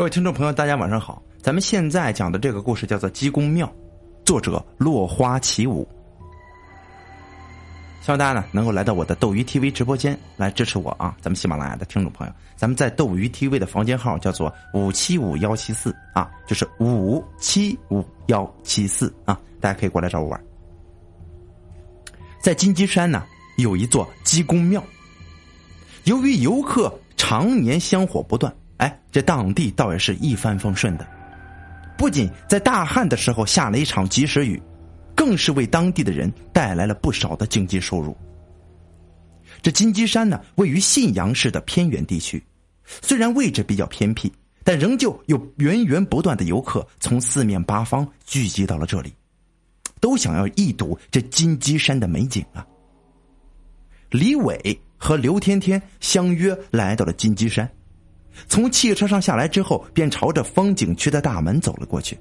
各位听众朋友，大家晚上好。咱们现在讲的这个故事叫做《鸡公庙》，作者落花起舞。希望大家呢能够来到我的斗鱼 TV 直播间来支持我啊！咱们喜马拉雅的听众朋友，咱们在斗鱼 TV 的房间号叫做五七五幺七四啊，就是五七五幺七四啊，大家可以过来找我玩。在金鸡山呢，有一座鸡公庙，由于游客常年香火不断。哎，这当地倒也是一帆风顺的，不仅在大旱的时候下了一场及时雨，更是为当地的人带来了不少的经济收入。这金鸡山呢，位于信阳市的偏远地区，虽然位置比较偏僻，但仍旧有源源不断的游客从四面八方聚集到了这里，都想要一睹这金鸡山的美景啊。李伟和刘天天相约来到了金鸡山。从汽车上下来之后，便朝着风景区的大门走了过去。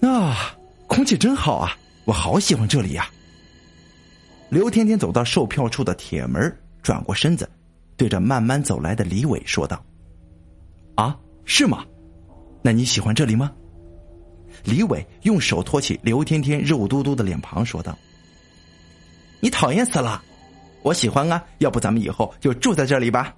啊，空气真好啊！我好喜欢这里呀。刘天天走到售票处的铁门，转过身子，对着慢慢走来的李伟说道：“啊，是吗？那你喜欢这里吗？”李伟用手托起刘天天肉嘟嘟的脸庞，说道：“你讨厌死了！我喜欢啊，要不咱们以后就住在这里吧。”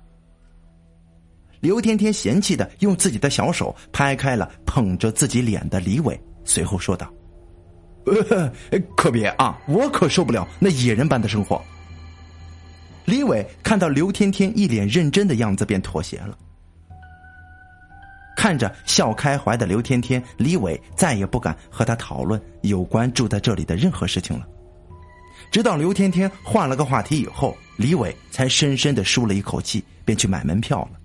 刘天天嫌弃的用自己的小手拍开了捧着自己脸的李伟，随后说道：“ 可别啊，我可受不了那野人般的生活。”李伟看到刘天天一脸认真的样子，便妥协了。看着笑开怀的刘天天，李伟再也不敢和他讨论有关住在这里的任何事情了。直到刘天天换了个话题以后，李伟才深深的舒了一口气，便去买门票了。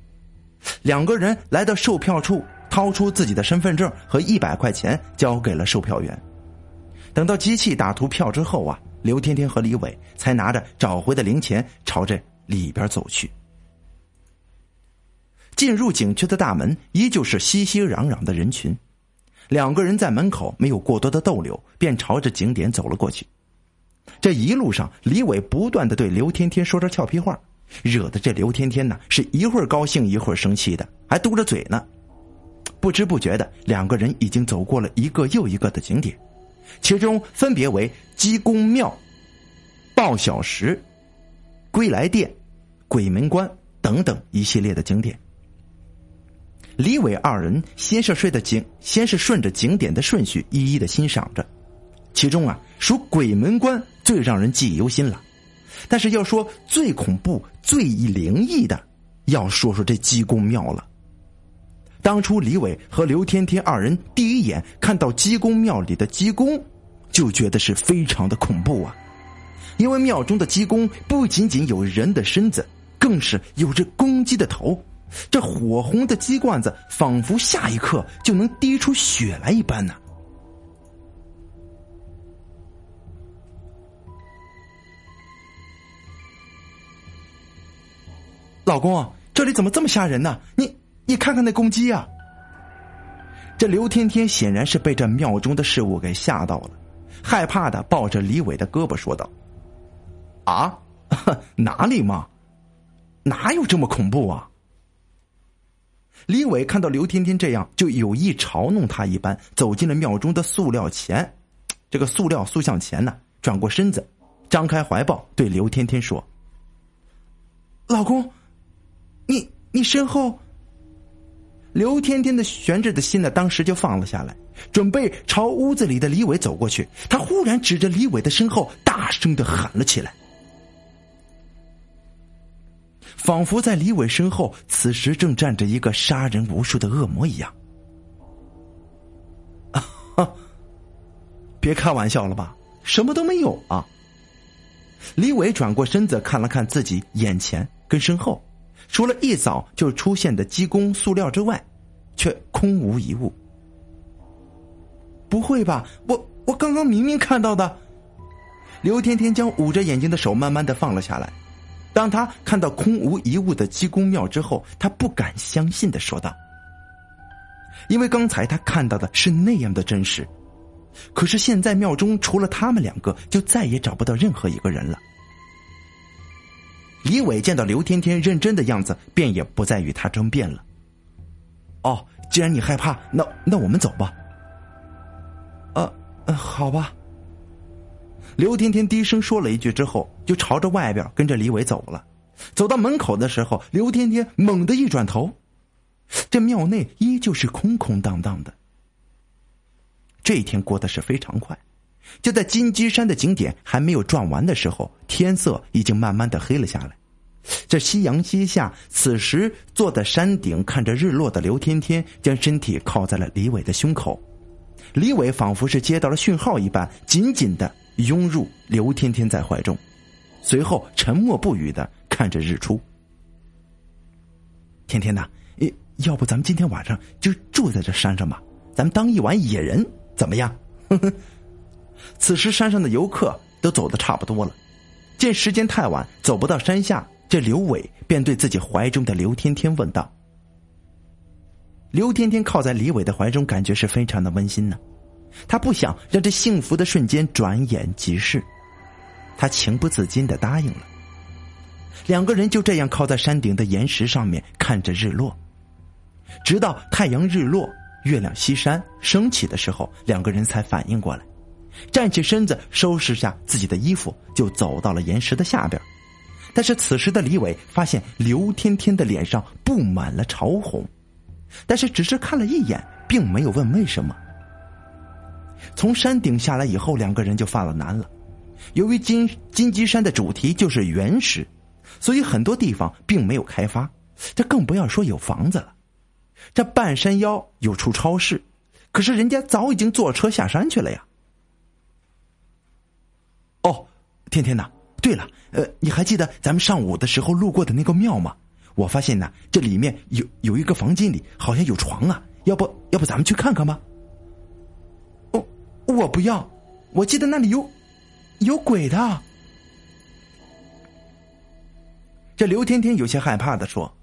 两个人来到售票处，掏出自己的身份证和一百块钱交给了售票员。等到机器打图票之后啊，刘天天和李伟才拿着找回的零钱朝着里边走去。进入景区的大门依旧是熙熙攘攘的人群，两个人在门口没有过多的逗留，便朝着景点走了过去。这一路上，李伟不断的对刘天天说着俏皮话。惹得这刘天天呢，是一会儿高兴一会儿生气的，还嘟着嘴呢。不知不觉的，两个人已经走过了一个又一个的景点，其中分别为鸡公庙、报晓石、归来殿、鬼门关等等一系列的景点。李伟二人先是顺着景，先是顺着景点的顺序一一的欣赏着，其中啊，属鬼门关最让人记忆犹新了。但是要说最恐怖、最灵异的，要说说这鸡公庙了。当初李伟和刘天天二人第一眼看到鸡公庙里的鸡公，就觉得是非常的恐怖啊！因为庙中的鸡公不仅仅有人的身子，更是有着公鸡的头，这火红的鸡冠子仿佛下一刻就能滴出血来一般呢。老公，这里怎么这么吓人呢？你你看看那公鸡呀！这刘天天显然是被这庙中的事物给吓到了，害怕的抱着李伟的胳膊说道：“啊，哪里嘛，哪有这么恐怖啊？”李伟看到刘天天这样，就有意嘲弄他一般，走进了庙中的塑料前，这个塑料塑像前呢，转过身子，张开怀抱对刘天天说：“老公。”你你身后，刘天天的悬着的心呢，当时就放了下来，准备朝屋子里的李伟走过去。他忽然指着李伟的身后，大声的喊了起来，仿佛在李伟身后，此时正站着一个杀人无数的恶魔一样。啊！别开玩笑了吧，什么都没有啊！李伟转过身子，看了看自己眼前跟身后。除了一早就出现的鸡公塑料之外，却空无一物。不会吧？我我刚刚明明看到的。刘天天将捂着眼睛的手慢慢的放了下来。当他看到空无一物的鸡公庙之后，他不敢相信的说道：“因为刚才他看到的是那样的真实，可是现在庙中除了他们两个，就再也找不到任何一个人了。”李伟见到刘天天认真的样子，便也不再与他争辩了。哦，既然你害怕，那那我们走吧。呃，好吧。刘天天低声说了一句之后，就朝着外边跟着李伟走了。走到门口的时候，刘天天猛地一转头，这庙内依旧是空空荡荡的。这一天过得是非常快，就在金鸡山的景点还没有转完的时候，天色已经慢慢的黑了下来。这夕阳西下，此时坐在山顶看着日落的刘天天，将身体靠在了李伟的胸口。李伟仿佛是接到了讯号一般，紧紧的拥入刘天天在怀中，随后沉默不语的看着日出。天天呐，要不咱们今天晚上就住在这山上吧？咱们当一晚野人。怎么样？呵呵此时山上的游客都走的差不多了，见时间太晚，走不到山下，这刘伟便对自己怀中的刘天天问道：“刘天天靠在李伟的怀中，感觉是非常的温馨呢。他不想让这幸福的瞬间转眼即逝，他情不自禁的答应了。两个人就这样靠在山顶的岩石上面，看着日落，直到太阳日落。”月亮西山升起的时候，两个人才反应过来，站起身子，收拾下自己的衣服，就走到了岩石的下边。但是此时的李伟发现刘天天的脸上布满了潮红，但是只是看了一眼，并没有问为什么。从山顶下来以后，两个人就犯了难了。由于金金鸡山的主题就是原始，所以很多地方并没有开发，这更不要说有房子了。这半山腰有处超市，可是人家早已经坐车下山去了呀。哦，天天呐，对了，呃，你还记得咱们上午的时候路过的那个庙吗？我发现呢，这里面有有一个房间里好像有床啊，要不要不咱们去看看吧？哦，我不要，我记得那里有有鬼的。这刘天天有些害怕的说。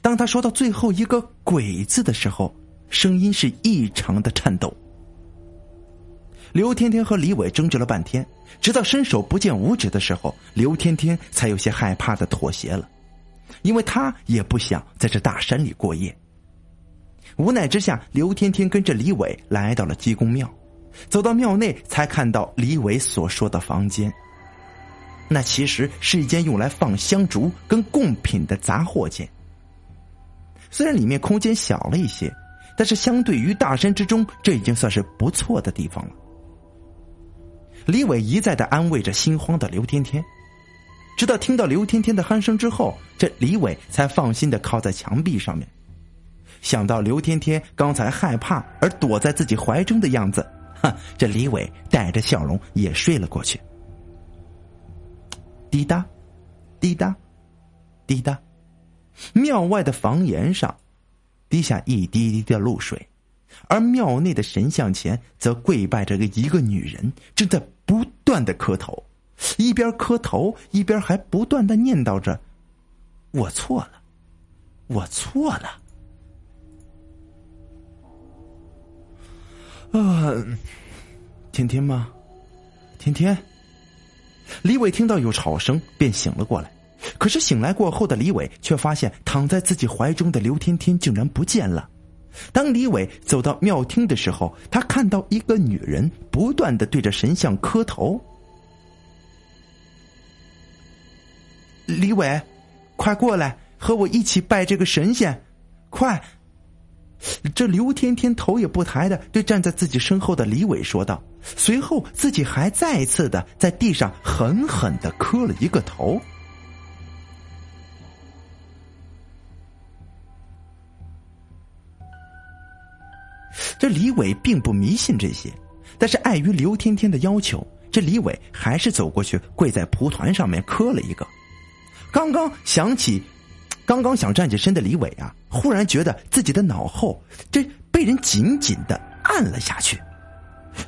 当他说到最后一个“鬼”字的时候，声音是异常的颤抖。刘天天和李伟争执了半天，直到伸手不见五指的时候，刘天天才有些害怕的妥协了，因为他也不想在这大山里过夜。无奈之下，刘天天跟着李伟来到了鸡公庙，走到庙内才看到李伟所说的房间。那其实是一间用来放香烛跟贡品的杂货间。虽然里面空间小了一些，但是相对于大山之中，这已经算是不错的地方了。李伟一再的安慰着心慌的刘天天，直到听到刘天天的鼾声之后，这李伟才放心的靠在墙壁上面。想到刘天天刚才害怕而躲在自己怀中的样子，哈，这李伟带着笑容也睡了过去。滴答，滴答，滴答。庙外的房檐上，滴下一滴滴的露水，而庙内的神像前则跪拜着一个女人，正在不断的磕头，一边磕头一边还不断的念叨着：“我错了，我错了。”啊，天天吗？天天。李伟听到有吵声，便醒了过来。可是醒来过后的李伟却发现躺在自己怀中的刘天天竟然不见了。当李伟走到庙厅的时候，他看到一个女人不断的对着神像磕头。李伟，快过来和我一起拜这个神仙，快！这刘天天头也不抬的对站在自己身后的李伟说道，随后自己还再次的在地上狠狠的磕了一个头。这李伟并不迷信这些，但是碍于刘天天的要求，这李伟还是走过去跪在蒲团上面磕了一个。刚刚想起，刚刚想站起身的李伟啊，忽然觉得自己的脑后这被人紧紧的按了下去。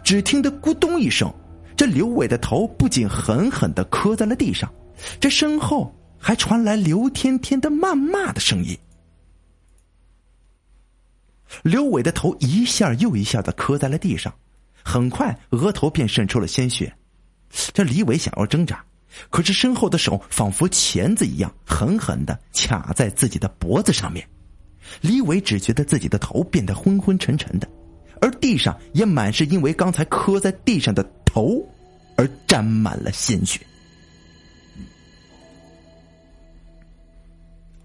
只听得咕咚一声，这刘伟的头不仅狠狠的磕在了地上，这身后还传来刘天天的谩骂的声音。刘伟的头一下又一下的磕在了地上，很快额头便渗出了鲜血。这李伟想要挣扎，可是身后的手仿佛钳子一样，狠狠的卡在自己的脖子上面。李伟只觉得自己的头变得昏昏沉沉的，而地上也满是因为刚才磕在地上的头而沾满了鲜血。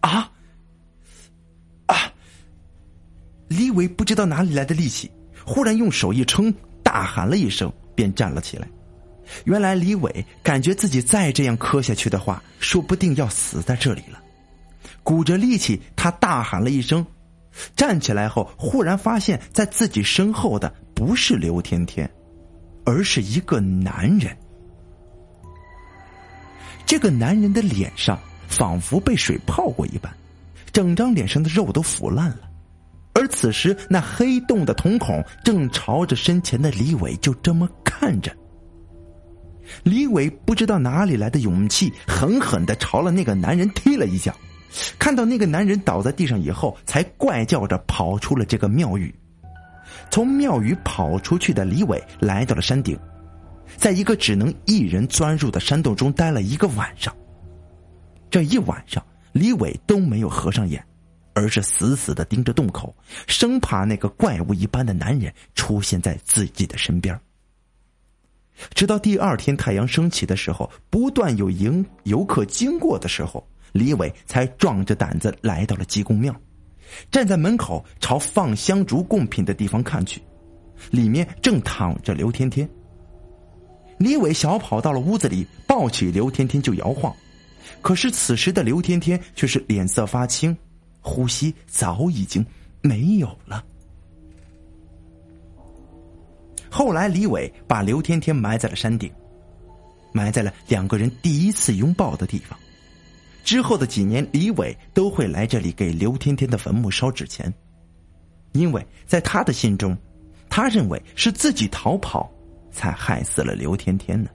啊！李伟不知道哪里来的力气，忽然用手一撑，大喊了一声，便站了起来。原来李伟感觉自己再这样磕下去的话，说不定要死在这里了。鼓着力气，他大喊了一声，站起来后，忽然发现，在自己身后的不是刘天天，而是一个男人。这个男人的脸上仿佛被水泡过一般，整张脸上的肉都腐烂了，而此时那黑洞的瞳孔正朝着身前的李伟就这么看着。李伟不知道哪里来的勇气，狠狠的朝了那个男人踢了一脚。看到那个男人倒在地上以后，才怪叫着跑出了这个庙宇。从庙宇跑出去的李伟来到了山顶，在一个只能一人钻入的山洞中待了一个晚上。这一晚上，李伟都没有合上眼，而是死死的盯着洞口，生怕那个怪物一般的男人出现在自己的身边。直到第二天太阳升起的时候，不断有迎游客经过的时候。李伟才壮着胆子来到了济公庙，站在门口朝放香烛贡品的地方看去，里面正躺着刘天天。李伟小跑到了屋子里，抱起刘天天就摇晃，可是此时的刘天天却是脸色发青，呼吸早已经没有了。后来，李伟把刘天天埋在了山顶，埋在了两个人第一次拥抱的地方。之后的几年，李伟都会来这里给刘天天的坟墓烧纸钱，因为在他的心中，他认为是自己逃跑，才害死了刘天天呢。